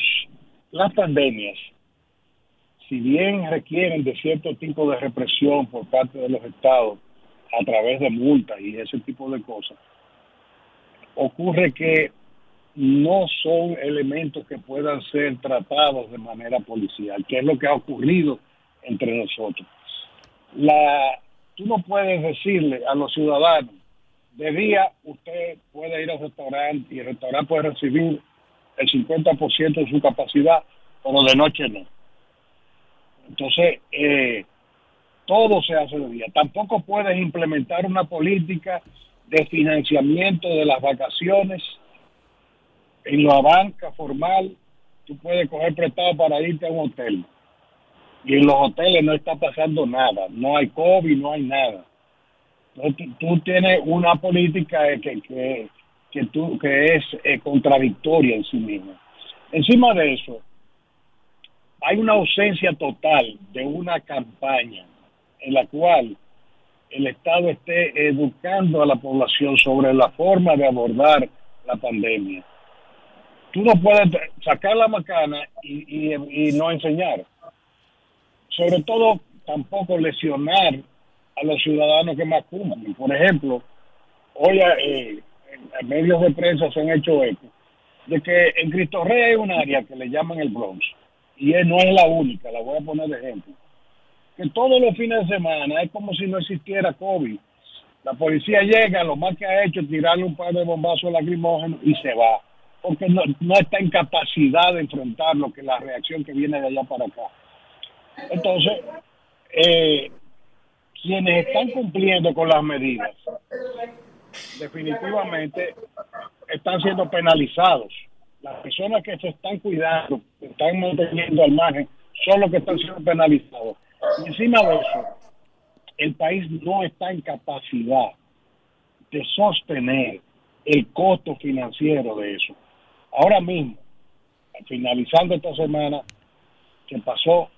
las pandemias, si bien requieren de cierto tipo de represión por parte de los estados a través de multas y ese tipo de cosas, ocurre que no son elementos que puedan ser tratados de manera policial, que es lo que ha ocurrido entre nosotros. La, tú no puedes decirle a los ciudadanos, de día usted puede ir al restaurante y el restaurante puede recibir el 50% de su capacidad, pero de noche no. Entonces, eh, todo se hace de día. Tampoco puedes implementar una política de financiamiento de las vacaciones en la banca formal. Tú puedes coger prestado para irte a un hotel. Y en los hoteles no está pasando nada. No hay COVID, no hay nada. Entonces, tú, tienes una política que, que, que, tú, que es eh, contradictoria en sí misma. Encima de eso, hay una ausencia total de una campaña en la cual el Estado esté educando a la población sobre la forma de abordar la pandemia. Tú no puedes sacar la macana y, y, no enseñar. Sobre todo, tampoco lesionar a los ciudadanos que más cumplen. Por ejemplo, hoy eh, medios de prensa se han hecho eco de que en Cristo Rey hay un área que le llaman el Bronx y no es la única, la voy a poner de ejemplo que todos los fines de semana es como si no existiera COVID. La policía llega, lo más que ha hecho es tirarle un par de bombazos lacrimógenos y se va, porque no, está en capacidad de enfrentar lo que la reacción que viene de allá para acá. Entonces, eh, quienes están cumpliendo con las medidas, definitivamente están siendo penalizados. Las personas que se están cuidando, que están manteniendo al margen, son los que están siendo penalizados. Y encima de eso, el país no está en capacidad de sostener el costo financiero de eso. Ahora mismo, finalizando esta semana que pasó,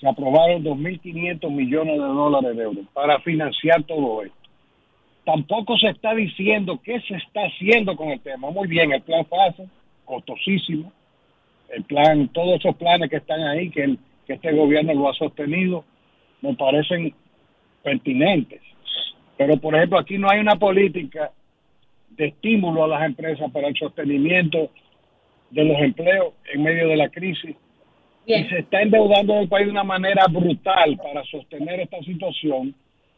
se aprobaron 2.500 millones de dólares de euros para financiar todo esto. Tampoco se está diciendo qué se está haciendo con el tema. Muy bien, el plan FASE, costosísimo. El plan, todos esos planes que están ahí, que que este gobierno lo ha sostenido me parecen pertinentes. Pero, por ejemplo, aquí no hay una política de estímulo a las empresas para el sostenimiento de los empleos en medio de la crisis. Y se está endeudando el país de una manera brutal para sostener esta situación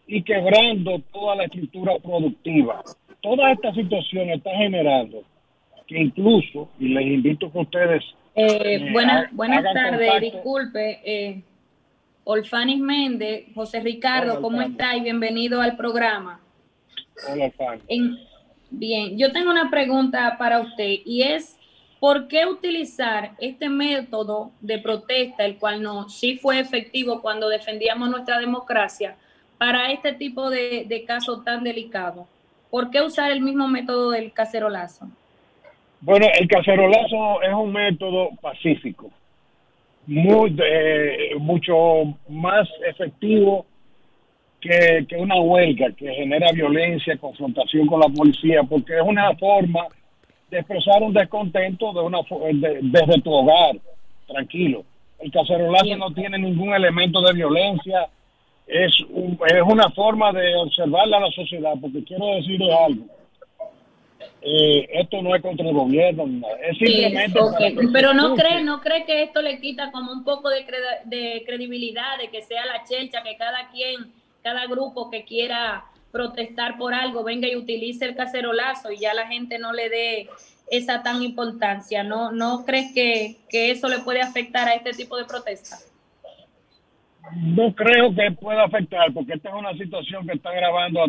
y quebrando toda la estructura productiva. Toda esta situación está generando que incluso, y les invito que ustedes eh, buenas buenas tardes, disculpe. Eh, Olfanis Méndez, José Ricardo, ¿cómo está? Y bienvenido al programa. Hola, bien, yo tengo una pregunta para usted y es, ¿por qué utilizar este método de protesta, el cual no sí fue efectivo cuando defendíamos nuestra democracia, para este tipo de, de casos tan delicados? ¿Por qué usar el mismo método del cacerolazo? Bueno, el cacerolazo es un método pacífico, muy, eh, mucho más efectivo que, una huelga que genera violencia, confrontación con la policía, porque es una forma de expresar un descontento de una desde tu hogar, tranquilo. El cacerolazo no tiene ningún elemento de violencia, es, es una forma de observarla a la sociedad, porque quiero decirle algo. Eh, esto no es contra el gobierno, es simplemente... Pero no cree, no cree que esto le quita como un poco de, de credibilidad, de que sea la chelcha, que cada quien, cada grupo que quiera protestar por algo venga y utilice el cacerolazo y ya la gente no le dé esa tan importancia. ¿No, crees que, eso le puede afectar a este tipo de protesta? No creo que pueda afectar, porque esta es una situación que está grabando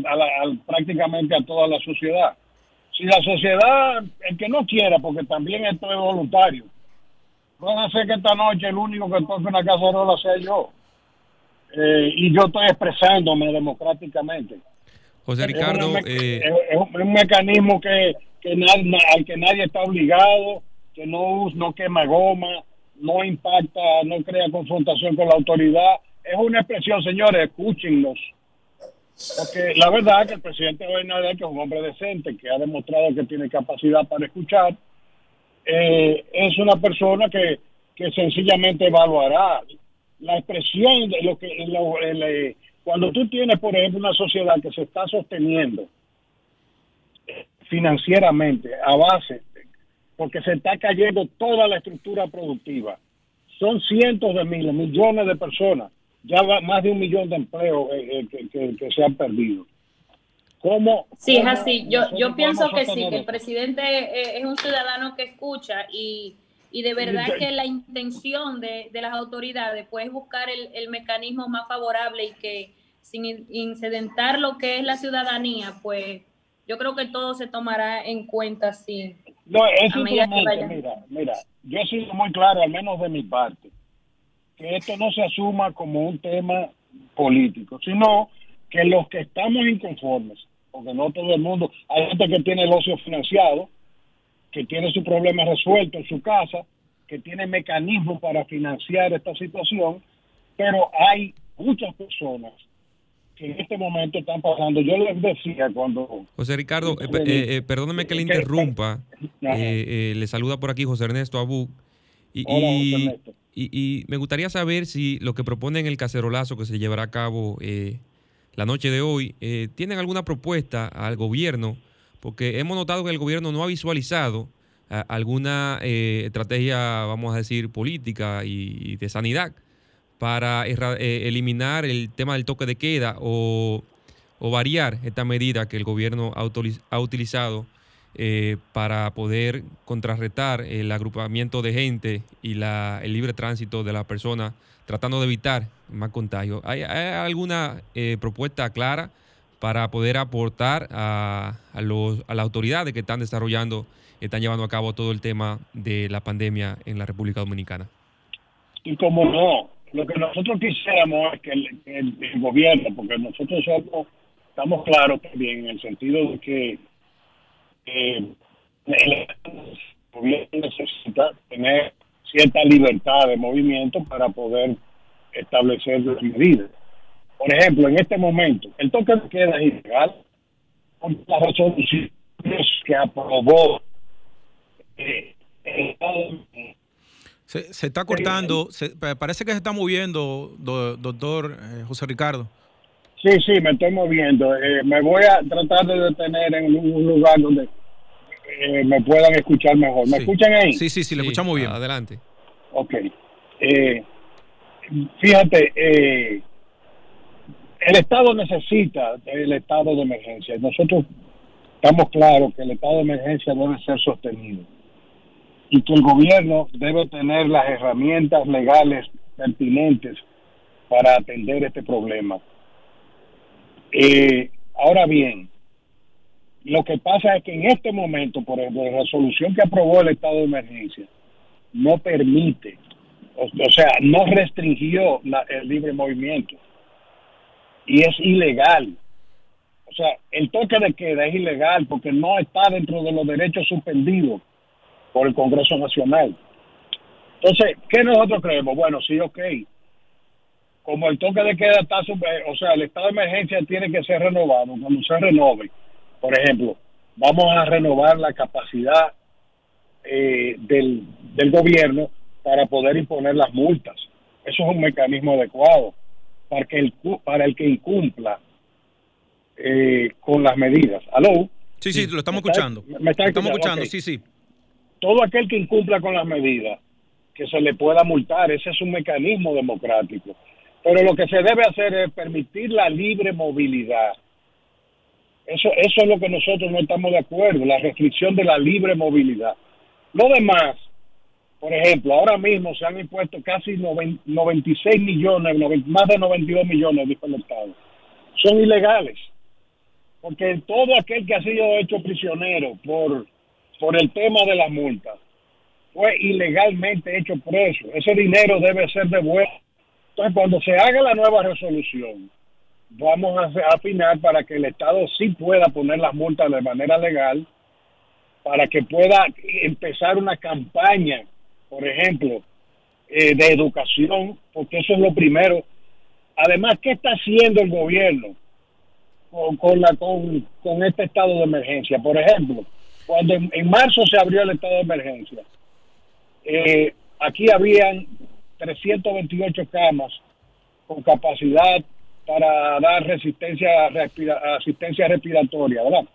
prácticamente a toda la sociedad si la sociedad, el que no quiera, porque también esto es voluntario, a hacer que esta noche el único que toque una cacerola sea yo. Eh, y yo estoy expresándome democráticamente. José Ricardo. Eh, es, un, mecanismo que, que al que nadie está obligado, que no, no quema goma, no impacta, no crea confrontación con la autoridad. Es una expresión, señores, escúchenlos. Porque la verdad que el presidente Abinader, que es un hombre decente, que ha demostrado que tiene capacidad para escuchar, eh, es una persona que, que sencillamente evaluará la expresión de lo que eh, cuando tú tienes por ejemplo una sociedad que se está sosteniendo financieramente a base porque se está cayendo toda la estructura productiva son cientos de miles millones de personas ya va más de un millón de empleos eh, eh, que, se han perdido. ¿Cómo, sí es así. Yo yo pienso que sí que el presidente es un ciudadano que escucha y y de verdad que la intención de, las autoridades pues, es buscar el, mecanismo más favorable y que sin incidentar lo que es la ciudadanía, pues yo creo que todo se tomará en cuenta así. No, eso mira, mira, yo he sido muy claro, al menos de mi parte, que esto no se asuma como un tema político, sino que los que estamos inconformes, porque no todo el mundo, hay gente que tiene el ocio financiado, que tiene su problema resuelto en su casa, que tiene mecanismos para financiar esta situación, pero hay muchas personas que en este momento están pasando. Yo les decía cuando... José Ricardo, eh, eh, eh, perdóneme que le interrumpa. le saluda por aquí José Ernesto Abu. Y, y, me gustaría saber si lo que proponen el cacerolazo que se llevará a cabo la noche de hoy, ¿tienen alguna propuesta al gobierno porque hemos notado que el gobierno no ha visualizado ah, alguna eh, estrategia, vamos a decir, política y, de sanidad para eh, eliminar el tema del toque de queda o, variar esta medida que el gobierno ha, utilizado eh, para poder contrarrestar el agrupamiento de gente y el libre tránsito de las personas, tratando de evitar más contagios. ¿Hay, alguna propuesta clara? Para poder aportar a, a, los, a las autoridades que están desarrollando, están llevando a cabo todo el tema de la pandemia en la República Dominicana. Y como no, lo que nosotros quisiéramos es que el, gobierno, porque nosotros somos, estamos claros también en el sentido de que el gobierno necesita tener cierta libertad de movimiento para poder establecer las medidas. Por ejemplo, en este momento, el toque de queda es ilegal con la resolución que aprobó eh, se, se, está cortando, parece que se está moviendo, doctor eh, José Ricardo. Sí, sí, me estoy moviendo. Eh, me voy a tratar de detener en un lugar donde me puedan escuchar mejor. ¿Me escuchan ahí? Sí, sí, sí, le escuchamos bien. Adelante. Ok. fíjate, eh, el Estado necesita el estado de emergencia. Nosotros estamos claros que el estado de emergencia debe ser sostenido y que el gobierno debe tener las herramientas legales pertinentes para atender este problema. Eh, ahora bien, lo que pasa es que en este momento, por ejemplo, la resolución que aprobó el estado de emergencia no permite, o, sea, no restringió el libre movimiento y es ilegal. O sea, el toque de queda es ilegal porque no está dentro de los derechos suspendidos por el Congreso Nacional. Entonces, ¿qué nosotros creemos? Bueno, sí, ok. Como el toque de queda está, o sea, el estado de emergencia tiene que ser renovado. Cuando se renove, por ejemplo, vamos a renovar la capacidad eh, del, del gobierno para poder imponer las multas. Eso es un mecanismo adecuado para, que el, para el que incumpla eh, con las medidas. ¿Aló? Sí, sí, lo estamos escuchando. me está estamos escuchando, sí, sí. Todo aquel que incumpla con las medidas, que se le pueda multar, ese es un mecanismo democrático. Pero lo que se debe hacer es permitir la libre movilidad. Eso, eso es lo que nosotros no estamos de acuerdo, la restricción de la libre movilidad. Lo demás, por ejemplo, ahora mismo se han impuesto casi 96 millones, más de 92 millones de Estado. Son ilegales. Porque todo aquel que ha sido hecho prisionero por, por el tema de las multas fue ilegalmente hecho preso. Ese dinero debe ser devuelto. Entonces, cuando se haga la nueva resolución, vamos a afinar para que el Estado sí pueda poner las multas de manera legal, para que pueda empezar una campaña por ejemplo, eh, de educación, porque eso es lo primero. Además, ¿qué está haciendo el gobierno con, la, con, este estado de emergencia. Por ejemplo, cuando en, marzo se abrió el estado de emergencia, eh, aquí habían 328 camas con capacidad para dar resistencia asistencia respiratoria, ¿verdad?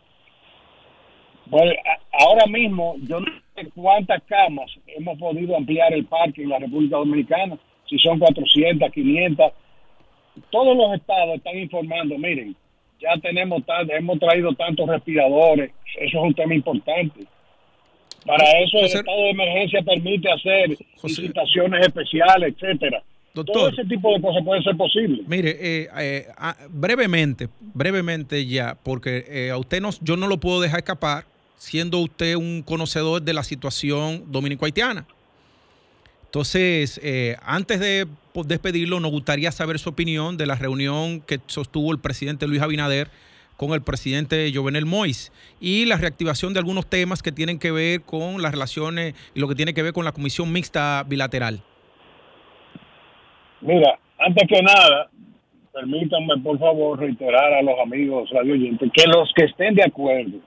Pues ahora mismo yo no sé cuántas camas hemos podido ampliar el parque en la República Dominicana, si son 400, 500. Todos los estados están informando, miren, ya tenemos hemos traído tantos respiradores, eso es un tema importante. Para eso el estado de emergencia permite hacer licitaciones especiales, etcétera. Doctor, Todo ese tipo de cosas puede ser posible. Mire, eh, eh, brevemente, brevemente ya, porque eh, a usted no, yo no lo puedo dejar escapar, siendo usted un conocedor de la situación dominico-haitiana. Entonces, antes de despedirlo, nos gustaría saber su opinión de la reunión que sostuvo el presidente Luis Abinader con el presidente Jovenel Mois y la reactivación de algunos temas que tienen que ver con las relaciones y lo que tiene que ver con la Comisión Mixta Bilateral. Mira, antes que nada, permítanme por favor reiterar a los amigos radio que los que estén de acuerdo,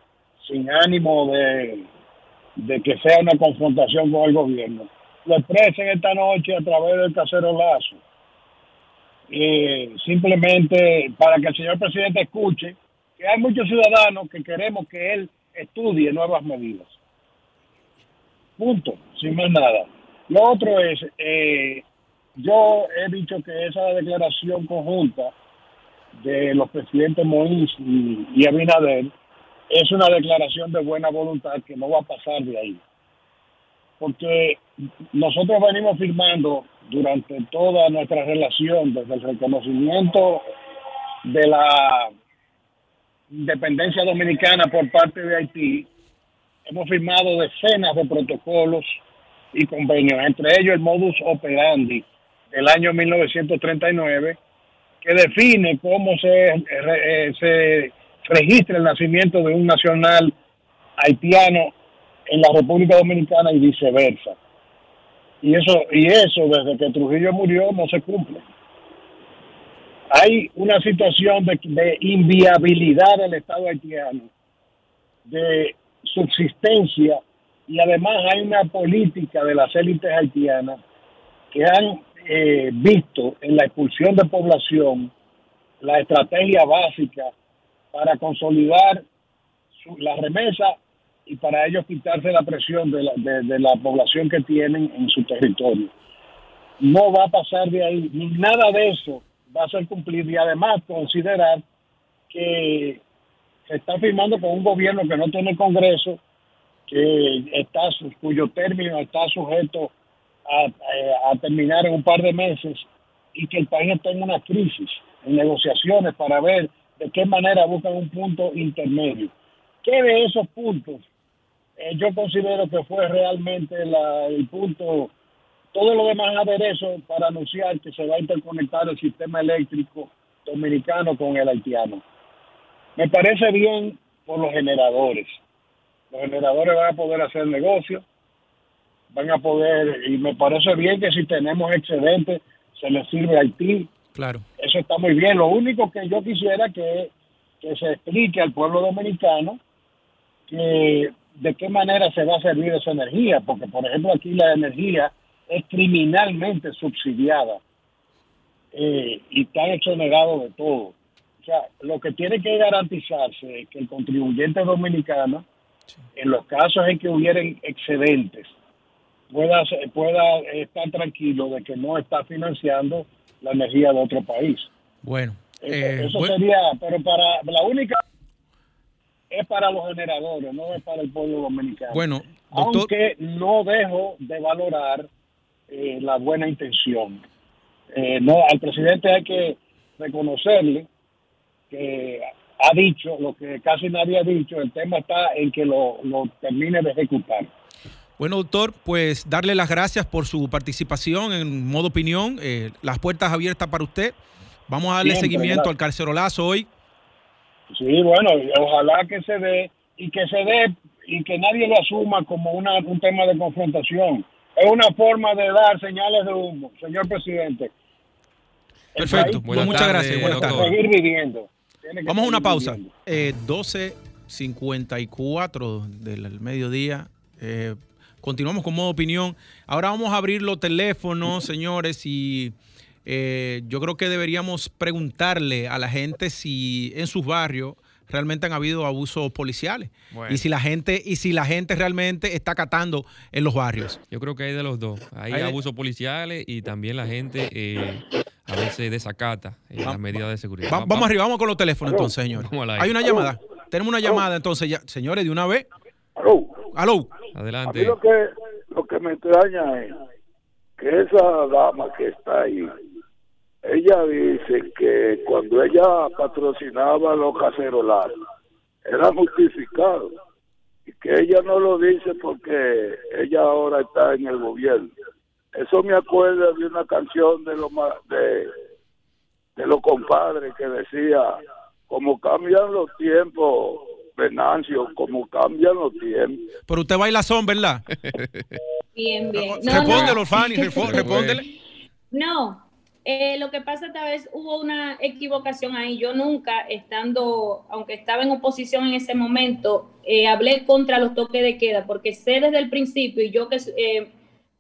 sin ánimo de, que sea una confrontación con el gobierno, lo expresen esta noche a través del casero lazo. simplemente para que el señor presidente escuche que hay muchos ciudadanos que queremos que él estudie nuevas medidas. Punto, sin más nada. Lo otro es, eh, yo he dicho que esa declaración conjunta de los presidentes Moïse y, Abinader es una declaración de buena voluntad que no va a pasar de ahí. Porque nosotros venimos firmando durante toda nuestra relación, desde el reconocimiento de la independencia dominicana por parte de Haití, hemos firmado decenas de protocolos y convenios, entre ellos el modus operandi el año 1939, que define cómo se, eh, se registra el nacimiento de un nacional haitiano en la República Dominicana y viceversa. Y eso, y eso desde que Trujillo murió no se cumple. Hay una situación de, inviabilidad del Estado haitiano, de subsistencia, y además hay una política de las élites haitianas que han eh, visto en la expulsión de población la estrategia básica para consolidar la remesa y para ellos quitarse la presión de la, de, la población que tienen en su territorio. No va a pasar de ahí, ni nada de eso va a ser cumplido y además considerar que se está firmando con un gobierno que no tiene Congreso, que está cuyo término está sujeto a, terminar en un par de meses y que el país está en una crisis, en negociaciones para ver de qué manera buscan un punto intermedio. ¿Qué de esos puntos eh, yo considero que fue realmente el punto, todo lo demás aderezo para anunciar que se va a interconectar el sistema eléctrico dominicano con el haitiano? Me parece bien por los generadores. Los generadores van a poder hacer negocios, van a poder, y me parece bien que si tenemos excedente, se les sirve a Haití. Claro. Eso está muy bien. Lo único que yo quisiera que, que se explique al pueblo dominicano que de qué manera se va a servir esa energía, porque por ejemplo aquí la energía es criminalmente subsidiada eh, y está exonerado de todo. O sea, lo que tiene que garantizarse es que el contribuyente dominicano, en los casos en que hubieran excedentes, pueda, pueda estar tranquilo de que no está financiando la energía de otro país. Bueno, eso, eh, sería, pero para la única es para los generadores, no es para el pueblo dominicano. Bueno, aunque no dejo de valorar eh, la buena intención. Eh, no, al presidente hay que reconocerle que ha dicho lo que casi nadie ha dicho. El tema está en que lo, lo termine de ejecutar. Bueno, doctor, pues darle las gracias por su participación en modo opinión. Eh, las puertas abiertas para usted. Vamos a darle seguimiento al carcerolazo hoy. Sí, bueno, ojalá que se dé y que se dé y que nadie lo asuma como una, un tema de confrontación. Es una forma de dar señales de humo, señor presidente. Perfecto, muchas gracias. Buenas Seguir viviendo. Vamos a una pausa. Eh, 12.54 del mediodía. Eh, continuamos con modo opinión. Ahora vamos a abrir los teléfonos, señores, y eh, yo creo que deberíamos preguntarle a la gente si en sus barrios realmente han habido abusos policiales y si la gente y si la gente realmente está catando en los barrios. Yo creo que hay de los dos. Hay, abusos policiales y también la gente eh, a veces desacata eh, las medidas de seguridad. vamos arriba, vamos con los teléfonos entonces, señores. Hay una llamada. Tenemos una llamada entonces ya, señores, de una vez. Aló. Aló. Adelante. lo que lo que me extraña es que esa dama que está ahí ella dice que cuando ella patrocinaba los cacerolazos, era justificado y que ella no lo dice porque ella ahora está en el gobierno. Eso me acuerda de una canción de los de, de los compadres que decía como cambian los tiempos, Venancio, como cambian los tiempos. Pero usted baila son, ¿verdad? Bien, bien. (laughs) No, respóndelo, Fanny, (laughs) respóndele. No, eh, lo que pasa tal vez hubo una equivocación ahí. Yo nunca, estando, aunque estaba en oposición en ese momento, eh, hablé contra los toques de queda, porque sé desde el principio, y yo que eh,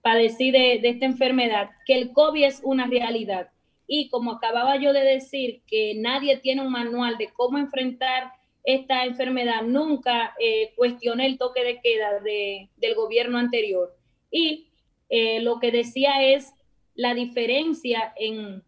padecí de, de, esta enfermedad, que el COVID es una realidad. Y como acababa yo de decir, que nadie tiene un manual de cómo enfrentar esta enfermedad, nunca cuestioné el toque de queda de, del gobierno anterior. Y lo que decía es la diferencia en,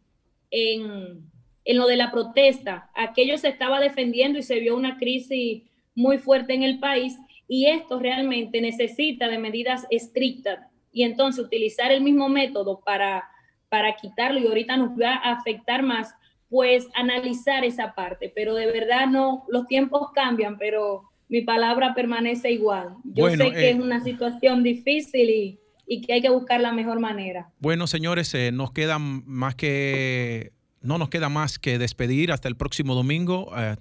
en, en, lo de la protesta. Aquello se estaba defendiendo y se vio una crisis muy fuerte en el país y esto realmente necesita de medidas estrictas y entonces utilizar el mismo método para, para quitarlo y ahorita nos va a afectar más, pues analizar esa parte, pero de verdad no, los tiempos cambian, pero mi palabra permanece igual. Yo sé que es eh, una situación difícil y y que hay que buscar la mejor manera. Bueno, señores, eh, nos queda más que, no nos queda más que despedir hasta el próximo domingo. Eh,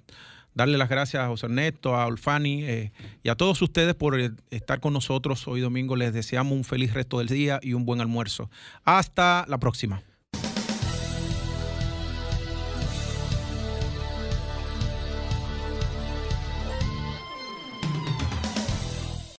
darle las gracias a José Ernesto, a Olfani eh, y a todos ustedes por estar con nosotros hoy domingo. Les deseamos un feliz resto del día y un buen almuerzo. Hasta la próxima.